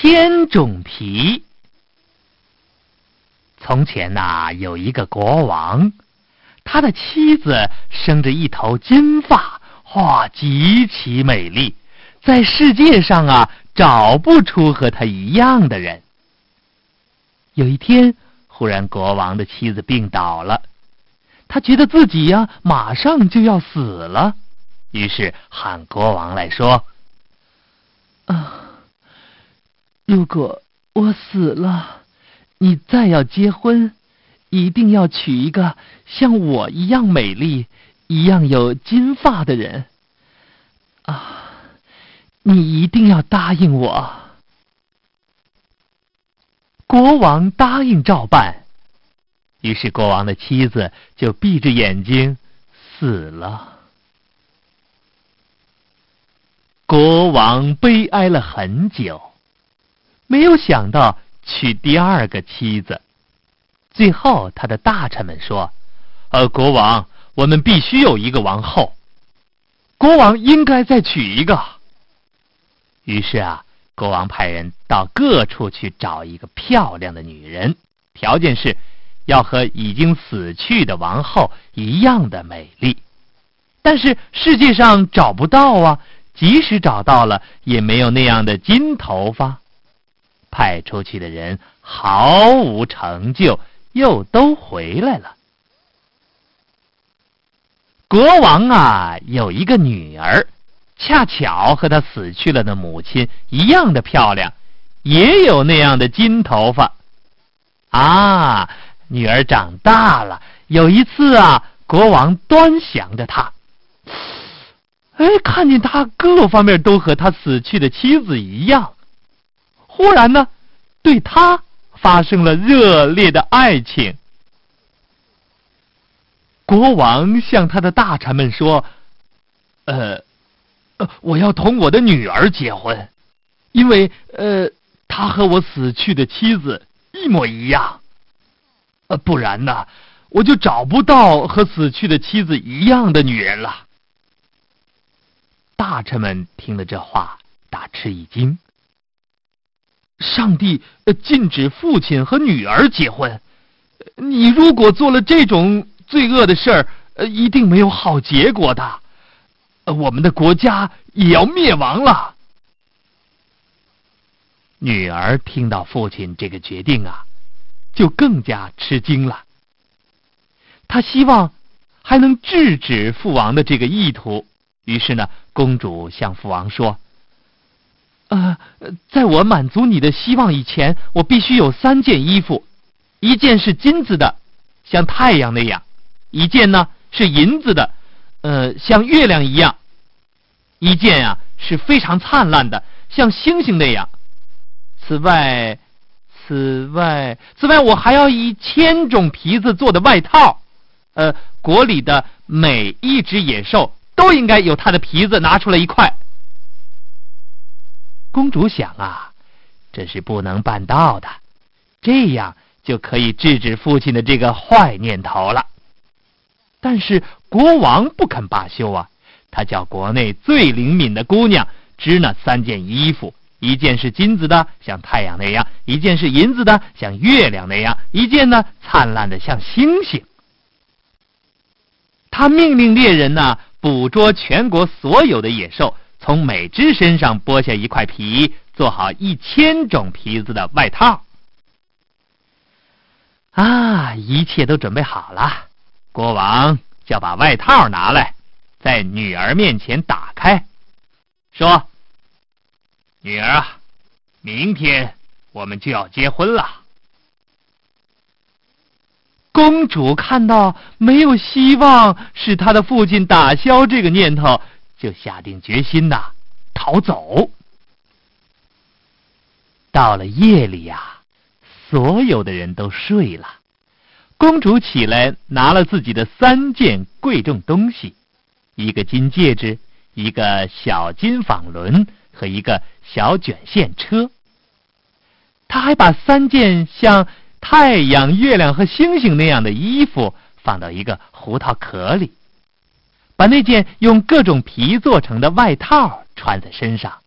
千种皮。从前呐，有一个国王，他的妻子生着一头金发，哇，极其美丽，在世界上啊，找不出和他一样的人。有一天，忽然国王的妻子病倒了，他觉得自己呀，马上就要死了，于是喊国王来说：“啊，如果我死了。”你再要结婚，一定要娶一个像我一样美丽、一样有金发的人。啊，你一定要答应我。国王答应照办，于是国王的妻子就闭着眼睛死了。国王悲哀了很久，没有想到。娶第二个妻子，最后他的大臣们说：“呃，国王，我们必须有一个王后，国王应该再娶一个。”于是啊，国王派人到各处去找一个漂亮的女人，条件是要和已经死去的王后一样的美丽。但是世界上找不到啊，即使找到了，也没有那样的金头发。派出去的人毫无成就，又都回来了。国王啊，有一个女儿，恰巧和他死去了的母亲一样的漂亮，也有那样的金头发。啊，女儿长大了，有一次啊，国王端详着她，哎，看见她各方面都和他死去的妻子一样。忽然呢，对他发生了热烈的爱情。国王向他的大臣们说：“呃，我要同我的女儿结婚，因为呃，她和我死去的妻子一模一样。呃，不然呢，我就找不到和死去的妻子一样的女人了。”大臣们听了这话，大吃一惊。上帝禁止父亲和女儿结婚，你如果做了这种罪恶的事儿，一定没有好结果的，我们的国家也要灭亡了。女儿听到父亲这个决定啊，就更加吃惊了。她希望还能制止父王的这个意图，于是呢，公主向父王说。呃，在我满足你的希望以前，我必须有三件衣服，一件是金子的，像太阳那样；一件呢是银子的，呃，像月亮一样；一件啊是非常灿烂的，像星星那样。此外，此外，此外，我还要一千种皮子做的外套，呃，国里的每一只野兽都应该有它的皮子拿出来一块。公主想啊，这是不能办到的，这样就可以制止父亲的这个坏念头了。但是国王不肯罢休啊，他叫国内最灵敏的姑娘织那三件衣服：一件是金子的，像太阳那样；一件是银子的，像月亮那样；一件呢，灿烂的像星星。他命令猎人呢，捕捉全国所有的野兽。从每只身上剥下一块皮，做好一千种皮子的外套。啊，一切都准备好了，国王就把外套拿来，在女儿面前打开，说：“女儿啊，明天我们就要结婚了。”公主看到没有希望使她的父亲打消这个念头。就下定决心呐，逃走。到了夜里呀，所有的人都睡了。公主起来，拿了自己的三件贵重东西：一个金戒指，一个小金纺轮和一个小卷线车。她还把三件像太阳、月亮和星星那样的衣服放到一个胡桃壳里。把那件用各种皮做成的外套穿在身上，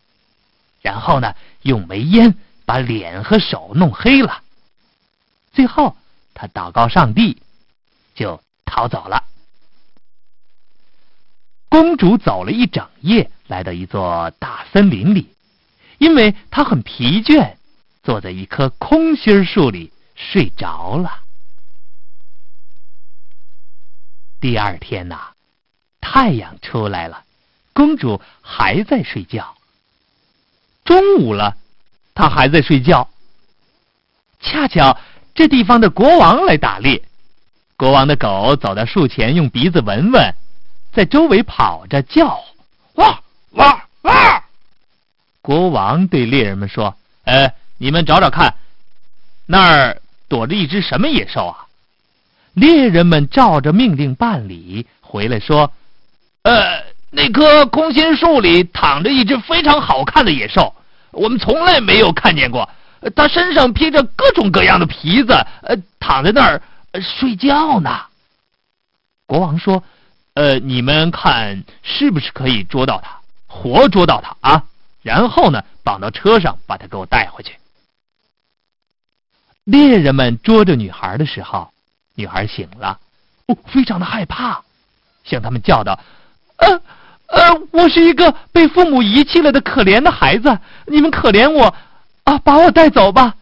然后呢，用煤烟把脸和手弄黑了。最后，他祷告上帝，就逃走了。公主走了一整夜，来到一座大森林里，因为她很疲倦，坐在一棵空心树里睡着了。第二天呐，太阳出来了，公主还在睡觉。中午了，她还在睡觉。恰巧这地方的国王来打猎，国王的狗走到树前，用鼻子闻闻。在周围跑着叫，哇哇哇！国王对猎人们说：“呃，你们找找看，那儿躲着一只什么野兽啊？”猎人们照着命令办理，回来说：“呃，那棵空心树里躺着一只非常好看的野兽，我们从来没有看见过。它身上披着各种各样的皮子，呃，躺在那儿睡觉呢。”国王说。呃，你们看是不是可以捉到它，活捉到它啊？然后呢，绑到车上，把它给我带回去。猎人们捉着女孩的时候，女孩醒了，哦，非常的害怕，向他们叫道：“呃，呃，我是一个被父母遗弃了的可怜的孩子，你们可怜我，啊，把我带走吧。”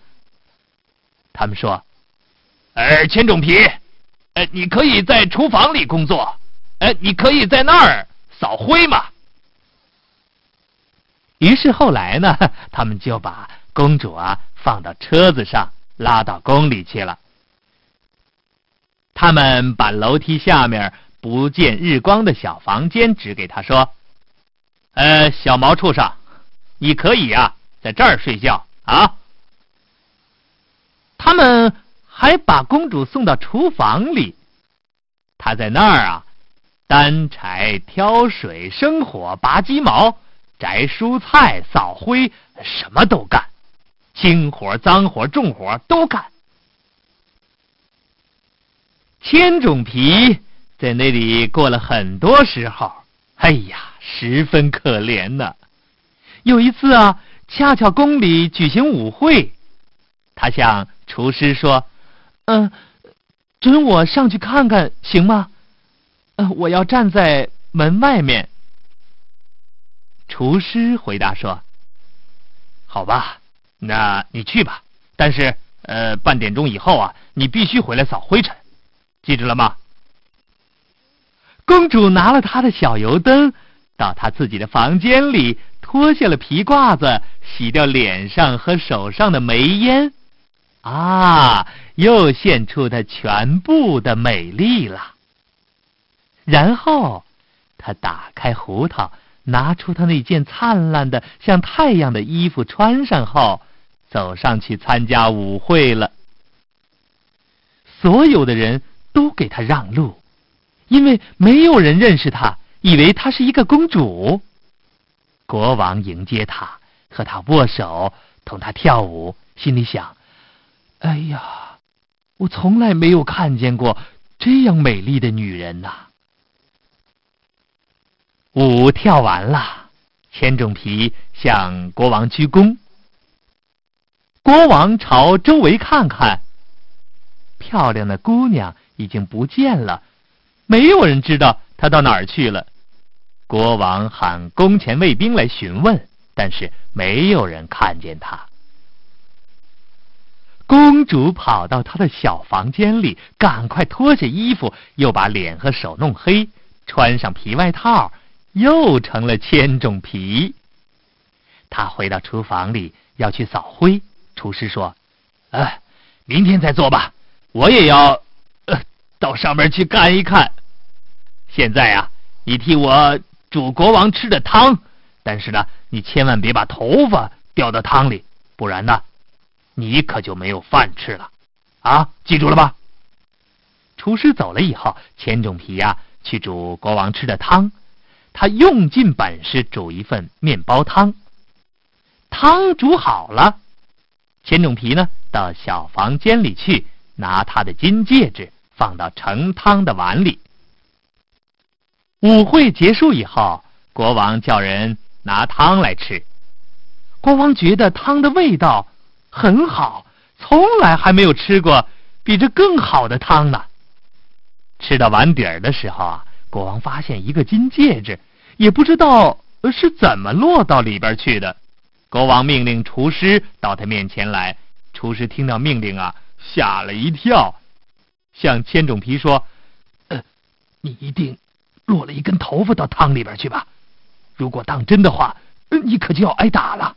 他们说：“呃，千种皮，呃，你可以在厨房里工作。”呃，你可以在那儿扫灰嘛。于是后来呢，他们就把公主啊放到车子上，拉到宫里去了。他们把楼梯下面不见日光的小房间指给他说：“呃，小毛畜生，你可以啊在这儿睡觉啊。”他们还把公主送到厨房里，她在那儿啊。担柴、挑水、生火、拔鸡毛、摘蔬菜、扫灰，什么都干，轻活、脏活、重活都干。千种皮在那里过了很多时候，哎呀，十分可怜呢。有一次啊，恰巧宫里举行舞会，他向厨师说：“嗯，准我上去看看，行吗？”嗯我要站在门外面。厨师回答说：“好吧，那你去吧。但是，呃，半点钟以后啊，你必须回来扫灰尘，记住了吗？”公主拿了她的小油灯，到她自己的房间里，脱下了皮褂子，洗掉脸上和手上的煤烟，啊，又现出她全部的美丽了。然后，他打开胡桃，拿出他那件灿烂的像太阳的衣服，穿上后，走上去参加舞会了。所有的人都给他让路，因为没有人认识她，以为她是一个公主。国王迎接她，和她握手，同她跳舞，心里想：“哎呀，我从来没有看见过这样美丽的女人呐！”舞跳完了，千种皮向国王鞠躬。国王朝周围看看，漂亮的姑娘已经不见了，没有人知道他到哪儿去了。国王喊宫前卫兵来询问，但是没有人看见他。公主跑到她的小房间里，赶快脱下衣服，又把脸和手弄黑，穿上皮外套。又成了千种皮。他回到厨房里要去扫灰，厨师说：“呃，明天再做吧，我也要呃到上面去看一看。现在啊，你替我煮国王吃的汤，但是呢，你千万别把头发掉到汤里，不然呢，你可就没有饭吃了。啊，记住了吧？”厨师走了以后，千种皮呀去煮国王吃的汤。他用尽本事煮一份面包汤，汤煮好了，千种皮呢到小房间里去拿他的金戒指放到盛汤的碗里。舞会结束以后，国王叫人拿汤来吃。国王觉得汤的味道很好，从来还没有吃过比这更好的汤呢。吃到碗底儿的时候啊，国王发现一个金戒指，也不知道是怎么落到里边去的。国王命令厨师到他面前来，厨师听到命令啊，吓了一跳，向千种皮说：“呃，你一定落了一根头发到汤里边去吧？如果当真的话，你可就要挨打了。”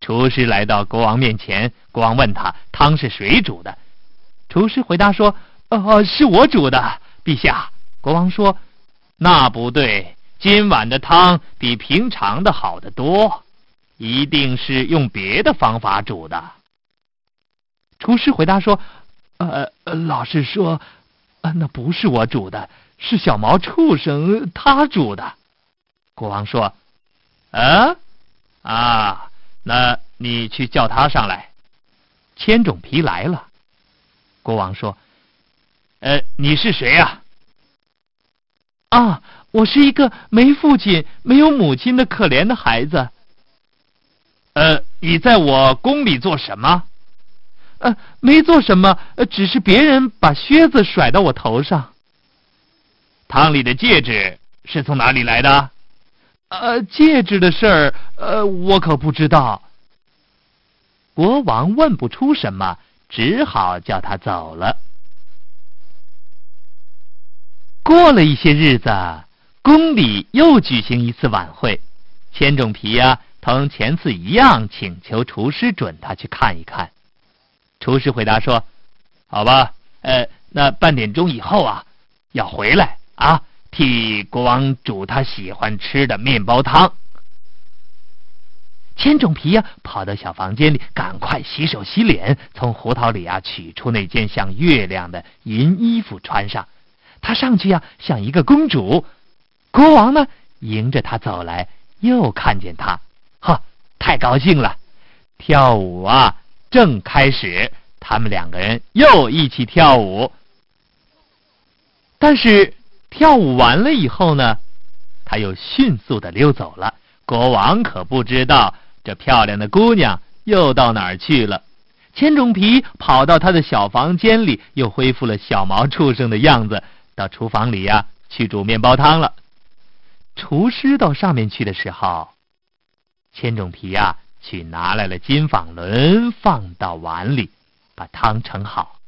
厨师来到国王面前，国王问他汤是谁煮的。厨师回答说：“呃，是我煮的，陛下。”国王说：“那不对，今晚的汤比平常的好得多，一定是用别的方法煮的。”厨师回答说：“呃，老实说，那不是我煮的，是小毛畜生他煮的。”国王说：“啊，啊。”那你去叫他上来。千种皮来了。国王说：“呃，你是谁呀？”啊，我是一个没父亲、没有母亲的可怜的孩子。呃，你在我宫里做什么？呃，没做什么，只是别人把靴子甩到我头上。汤里的戒指是从哪里来的？呃，戒指的事儿，呃，我可不知道。国王问不出什么，只好叫他走了。过了一些日子，宫里又举行一次晚会，千种皮呀，同前次一样，请求厨师准他去看一看。厨师回答说：“好吧，呃，那半点钟以后啊，要回来啊。”替国王煮他喜欢吃的面包汤。千种皮呀，跑到小房间里，赶快洗手洗脸，从胡桃里啊取出那件像月亮的银衣服穿上。他上去呀，像一个公主。国王呢，迎着他走来，又看见他，哈，太高兴了。跳舞啊，正开始，他们两个人又一起跳舞，但是。跳舞完了以后呢，他又迅速的溜走了。国王可不知道这漂亮的姑娘又到哪儿去了。千种皮跑到他的小房间里，又恢复了小毛畜生的样子，到厨房里呀去煮面包汤了。厨师到上面去的时候，千种皮呀去拿来了金纺轮，放到碗里，把汤盛好。